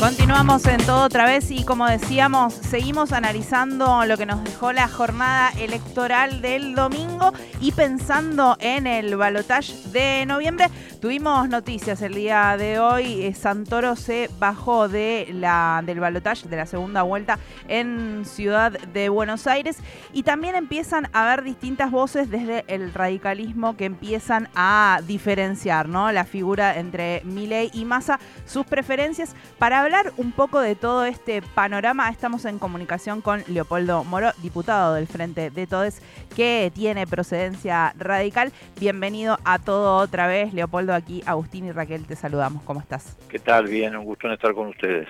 Continuamos en todo otra vez y como decíamos, seguimos analizando lo que nos dejó la jornada electoral del domingo y pensando en el balotaje de noviembre. Tuvimos noticias el día de hoy. Eh, Santoro se bajó de la, del balotaje de la segunda vuelta en Ciudad de Buenos Aires y también empiezan a haber distintas voces desde el radicalismo que empiezan a diferenciar ¿no? la figura entre Milei y Massa, sus preferencias para hablar un poco de todo este panorama, estamos en comunicación con Leopoldo Moro, diputado del Frente de Todes, que tiene procedencia radical. Bienvenido a todo otra vez, Leopoldo. Aquí Agustín y Raquel te saludamos. ¿Cómo estás? ¿Qué tal? Bien, un gusto en estar con ustedes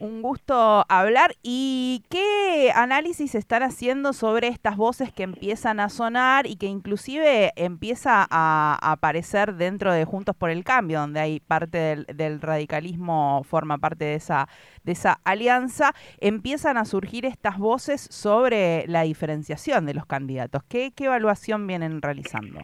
un gusto hablar. ¿Y qué análisis están haciendo sobre estas voces que empiezan a sonar y que inclusive empieza a aparecer dentro de Juntos por el Cambio, donde hay parte del, radicalismo, forma parte de esa, de esa alianza? Empiezan a surgir estas voces sobre la diferenciación de los candidatos. ¿Qué, qué evaluación vienen realizando?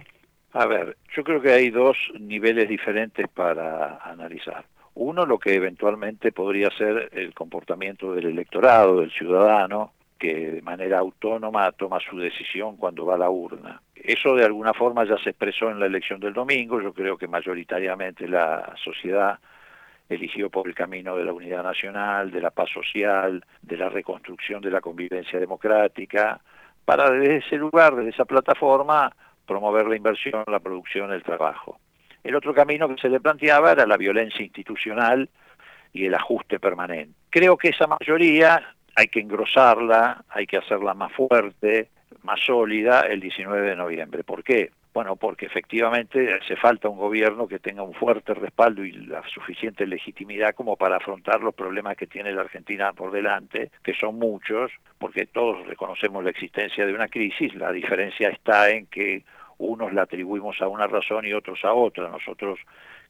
A ver, yo creo que hay dos niveles diferentes para analizar. Uno, lo que eventualmente podría ser el comportamiento del electorado, del ciudadano, que de manera autónoma toma su decisión cuando va a la urna. Eso de alguna forma ya se expresó en la elección del domingo, yo creo que mayoritariamente la sociedad eligió por el camino de la unidad nacional, de la paz social, de la reconstrucción de la convivencia democrática, para desde ese lugar, desde esa plataforma, promover la inversión, la producción, el trabajo. El otro camino que se le planteaba era la violencia institucional y el ajuste permanente. Creo que esa mayoría hay que engrosarla, hay que hacerla más fuerte, más sólida el 19 de noviembre. ¿Por qué? Bueno, porque efectivamente hace falta un gobierno que tenga un fuerte respaldo y la suficiente legitimidad como para afrontar los problemas que tiene la Argentina por delante, que son muchos, porque todos reconocemos la existencia de una crisis, la diferencia está en que unos la atribuimos a una razón y otros a otra. Nosotros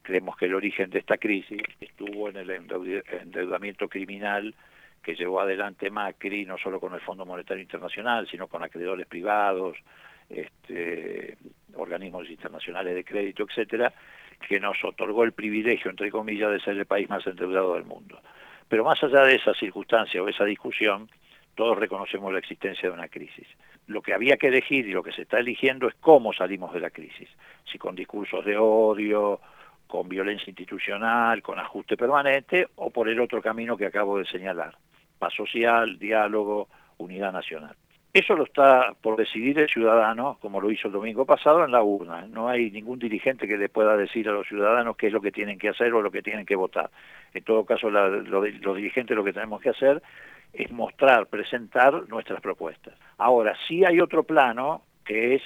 creemos que el origen de esta crisis estuvo en el endeudamiento criminal que llevó adelante Macri, no solo con el Fondo Monetario Internacional, sino con acreedores privados, este, organismos internacionales de crédito, etcétera, que nos otorgó el privilegio, entre comillas, de ser el país más endeudado del mundo. Pero más allá de esa circunstancia o esa discusión, todos reconocemos la existencia de una crisis. Lo que había que elegir y lo que se está eligiendo es cómo salimos de la crisis. Si con discursos de odio, con violencia institucional, con ajuste permanente, o por el otro camino que acabo de señalar. Paz social, diálogo, unidad nacional. Eso lo está por decidir el ciudadano, como lo hizo el domingo pasado, en la urna. No hay ningún dirigente que le pueda decir a los ciudadanos qué es lo que tienen que hacer o lo que tienen que votar. En todo caso, los dirigentes lo que tenemos que hacer es mostrar, presentar nuestras propuestas. Ahora, sí hay otro plano que es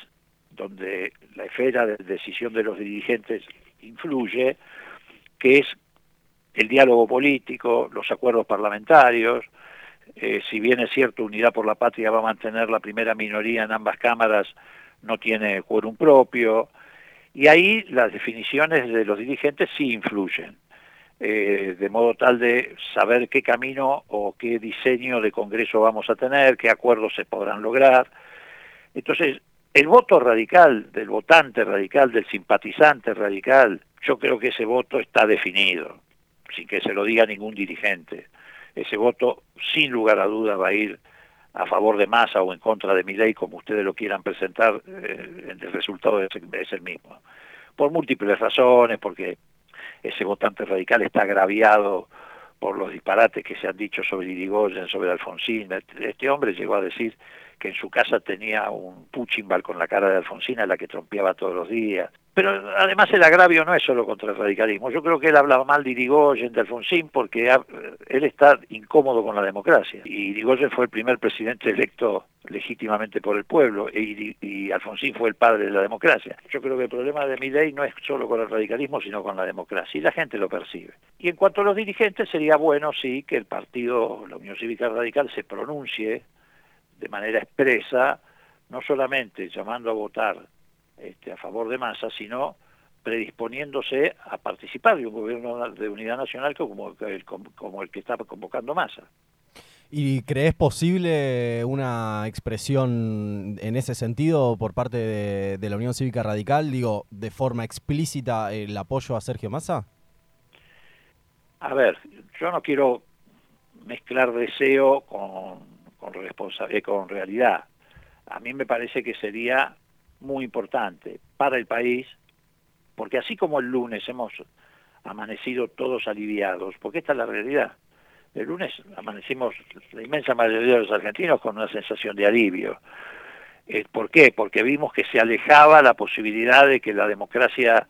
donde la esfera de decisión de los dirigentes influye, que es el diálogo político, los acuerdos parlamentarios, eh, si bien es cierto Unidad por la Patria va a mantener la primera minoría en ambas cámaras, no tiene quórum propio, y ahí las definiciones de los dirigentes sí influyen. Eh, de modo tal de saber qué camino o qué diseño de Congreso vamos a tener, qué acuerdos se podrán lograr. Entonces, el voto radical, del votante radical, del simpatizante radical, yo creo que ese voto está definido, sin que se lo diga ningún dirigente. Ese voto, sin lugar a duda, va a ir a favor de Massa o en contra de mi ley, como ustedes lo quieran presentar, eh, el resultado es el mismo. Por múltiples razones, porque ese votante radical está agraviado por los disparates que se han dicho sobre Irigoyen, sobre Alfonsín. Este hombre llegó a decir que en su casa tenía un puchimbal con la cara de Alfonsín a la que trompeaba todos los días. Pero además el agravio no es solo contra el radicalismo. Yo creo que él hablaba mal de Irigoyen, de Alfonsín, porque él está incómodo con la democracia. Y Irigoyen fue el primer presidente electo legítimamente por el pueblo y, y, Alfonsín fue el padre de la democracia. Yo creo que el problema de mi ley no es solo con el radicalismo, sino con la democracia y la gente lo percibe. Y en cuanto a los dirigentes, sería bueno, sí, que el partido, la Unión Cívica Radical, se pronuncie de manera expresa, no solamente llamando a votar este, a favor de Massa, sino predisponiéndose a participar de un gobierno de unidad nacional como, como el que está convocando Massa. ¿Y crees posible una expresión en ese sentido por parte de, la Unión Cívica Radical, digo, de forma explícita el apoyo a Sergio Massa? A ver, yo no quiero mezclar deseo con, con, responsabilidad, con realidad. A mí me parece que sería muy importante para el país, porque así como el lunes hemos amanecido todos aliviados, porque esta es la realidad. El lunes amanecimos la inmensa mayoría de los argentinos con una sensación de alivio. Eh, ¿Por qué? Porque vimos que se alejaba la posibilidad de que la democracia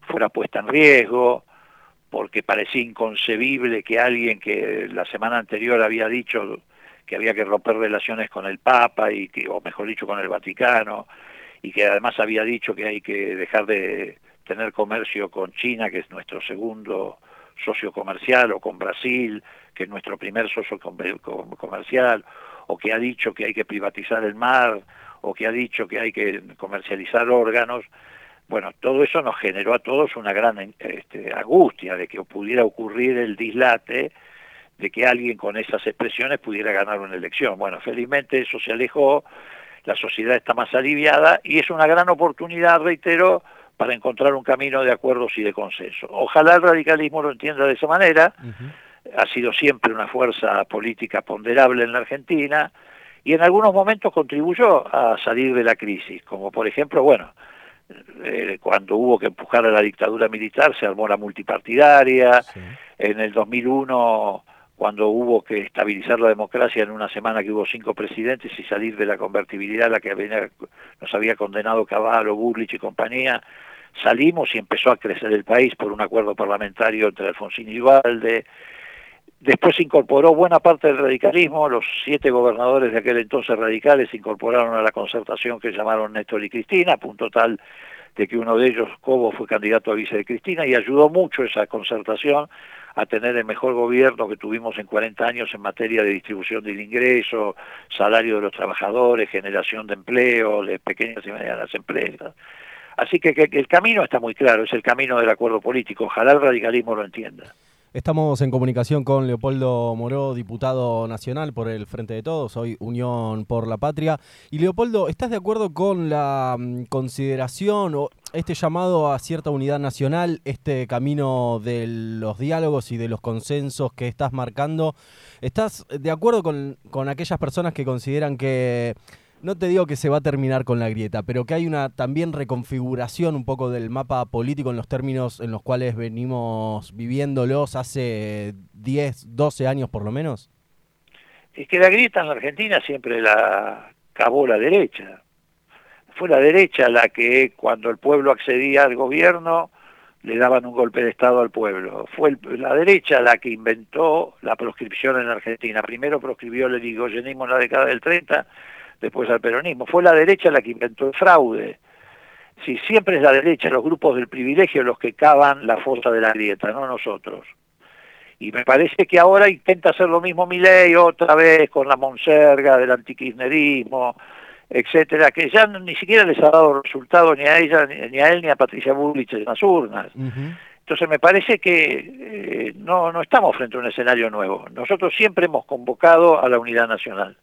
fuera puesta en riesgo, porque parecía inconcebible que alguien que la semana anterior había dicho que había que romper relaciones con el Papa y que, o mejor dicho con el Vaticano, y que además había dicho que hay que dejar de tener comercio con China, que es nuestro segundo socio comercial, o con Brasil, que es nuestro primer socio comercial, o que ha dicho que hay que privatizar el mar, o que ha dicho que hay que comercializar órganos, bueno, todo eso nos generó a todos una gran este, angustia de que pudiera ocurrir el dislate de que alguien con esas expresiones pudiera ganar una elección. Bueno, felizmente eso se alejó, la sociedad está más aliviada y es una gran oportunidad, reitero, para encontrar un camino de acuerdos y de consenso. Ojalá el radicalismo lo entienda de esa manera, ha sido siempre una fuerza política ponderable en la Argentina y en algunos momentos contribuyó a salir de la crisis, como por ejemplo, bueno, eh, cuando hubo que empujar a la dictadura militar se armó la multipartidaria, en el 2001 cuando hubo que estabilizar la democracia en una semana que hubo cinco presidentes y salir de la convertibilidad a la que nos había condenado Cavallo, Burlich y compañía, salimos y empezó a crecer el país por un acuerdo parlamentario entre Alfonsín y Valde. Después se incorporó buena parte del radicalismo, los siete gobernadores de aquel entonces radicales se incorporaron a la concertación que llamaron Néstor y Cristina, punto tal de que uno de ellos, Cobo, fue candidato a vice de Cristina y ayudó mucho esa concertación a tener el mejor gobierno que tuvimos en 40 años en materia de distribución del ingreso, salario de los trabajadores, generación de empleo, de pequeñas y medianas empresas. Así que, que el camino está muy claro, es el camino del acuerdo político. Ojalá el radicalismo lo entienda. Estamos en comunicación con Leopoldo Moró, diputado nacional por el Frente de Todos, hoy Unión por la Patria. Y Leopoldo, ¿estás de acuerdo con la mm, consideración o este llamado a cierta unidad nacional, este camino de los diálogos y de los consensos que estás marcando? ¿Estás de acuerdo con, con aquellas personas que consideran que no te digo que se va a terminar con la grieta, pero que hay una también reconfiguración un poco del mapa político en los términos en los cuales venimos viviéndolos hace 10, 12 años por lo menos? Es que la grieta en la Argentina siempre la cavó la derecha. Fue la derecha la que cuando el pueblo accedía al gobierno le daban un golpe de Estado al pueblo. Fue la derecha la que inventó la proscripción en Argentina. Primero proscribió el irigoyenismo en la década del 30 después al peronismo. Fue la derecha la que inventó el fraude. Si siempre es la derecha, los grupos del privilegio los que cavan la fosa de la grieta, no nosotros. Y me parece que ahora intenta hacer lo mismo Milei otra vez con la monserga del antikirchnerismo, etcétera, que ya ni siquiera les ha dado resultado ni a ella, ni a él, ni a Patricia Bullrich en las urnas. Entonces me parece que eh, no, no estamos frente a un escenario nuevo. Nosotros siempre hemos convocado a la unidad nacional.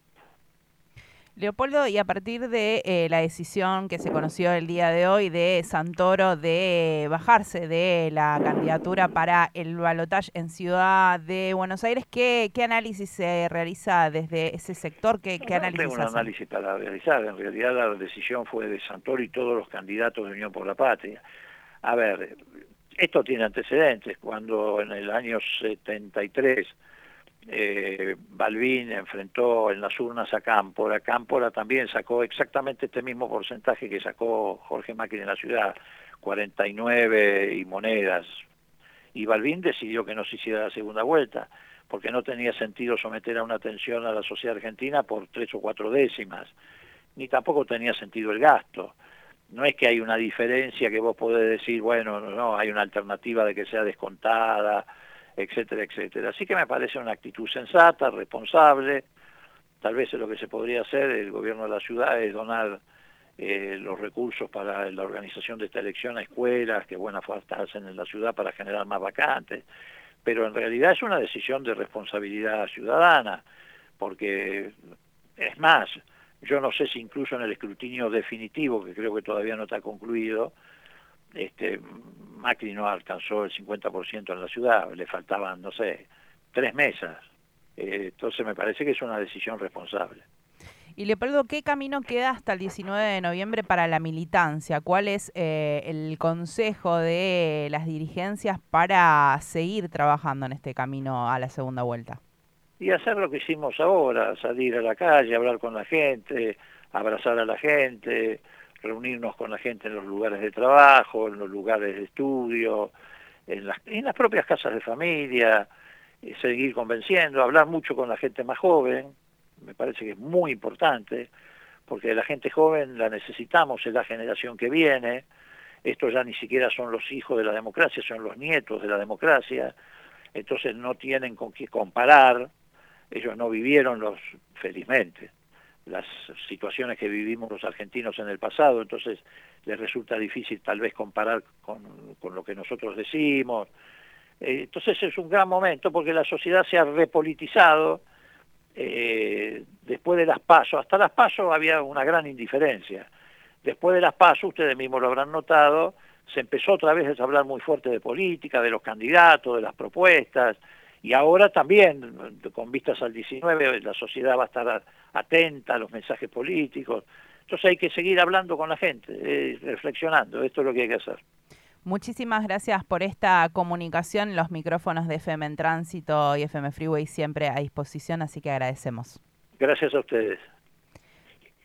Leopoldo, y a partir de eh, la decisión que se conoció el día de hoy de Santoro de bajarse de la candidatura para el balotaje en Ciudad de Buenos Aires, ¿qué, qué análisis se realiza desde ese sector? ¿Qué, qué análisis tengo un análisis para realizar. En realidad la decisión fue de Santoro y todos los candidatos de Unión por la Patria. A ver, esto tiene antecedentes. Cuando en el año 73 eh, Balbín enfrentó en las urnas a Cámpora, Cámpora también sacó exactamente este mismo porcentaje que sacó Jorge Macri en la ciudad, 49 y monedas, y Balbín decidió que no se hiciera la segunda vuelta, porque no tenía sentido someter a una tensión a la sociedad argentina por tres o cuatro décimas, ni tampoco tenía sentido el gasto. No es que hay una diferencia que vos podés decir, bueno, no, hay una alternativa de que sea descontada, etcétera, etcétera. Así que me parece una actitud sensata, responsable. Tal vez lo que se podría hacer, el gobierno de la ciudad, es donar eh, los recursos para la organización de esta elección a escuelas que buenas falta hacen en la ciudad para generar más vacantes. Pero en realidad es una decisión de responsabilidad ciudadana, porque es más, yo no sé si incluso en el escrutinio definitivo, que creo que todavía no está concluido, este, Macri no alcanzó el 50% en la ciudad, le faltaban, no sé, tres mesas. Eh, entonces me parece que es una decisión responsable. Y Leopoldo, ¿qué camino queda hasta el 19 de noviembre para la militancia? ¿Cuál es eh, el consejo de las dirigencias para seguir trabajando en este camino a la segunda vuelta? Y hacer lo que hicimos ahora, salir a la calle, hablar con la gente, abrazar a la gente, reunirnos con la gente en los lugares de trabajo, en los lugares de estudio, en las, en las propias casas de familia, eh, seguir convenciendo, hablar mucho con la gente más joven, me parece que es muy importante, porque la gente joven la necesitamos, es la generación que viene, estos ya ni siquiera son los hijos de la democracia, son los nietos de la democracia, entonces no tienen con qué comparar, ellos no vivieron los, felizmente, las situaciones que vivimos los argentinos en el pasado, entonces les resulta difícil tal vez comparar con, con lo que nosotros decimos. Eh, entonces es un gran momento porque la sociedad se ha repolitizado, eh, después de las pasos, hasta las pasos había una gran indiferencia. Después de las pasos, ustedes mismos lo habrán notado, se empezó otra vez a hablar muy fuerte de política, de los candidatos, de las propuestas, y ahora también, con vistas al 19, la sociedad va a estar atenta a los mensajes políticos. Entonces hay que seguir hablando con la gente, eh, reflexionando, esto es lo que hay que hacer. Muchísimas gracias por esta comunicación. Los micrófonos de FM en Tránsito y FM Freeway siempre a disposición, así que agradecemos. Gracias a ustedes.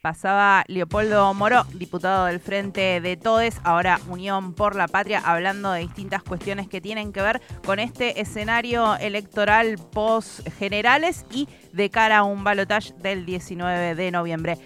Pasaba Leopoldo Moro, diputado del Frente de Todes, ahora Unión por la Patria, hablando de distintas cuestiones que tienen que ver con este escenario electoral post generales y de cara a un balotaje del 19 de noviembre.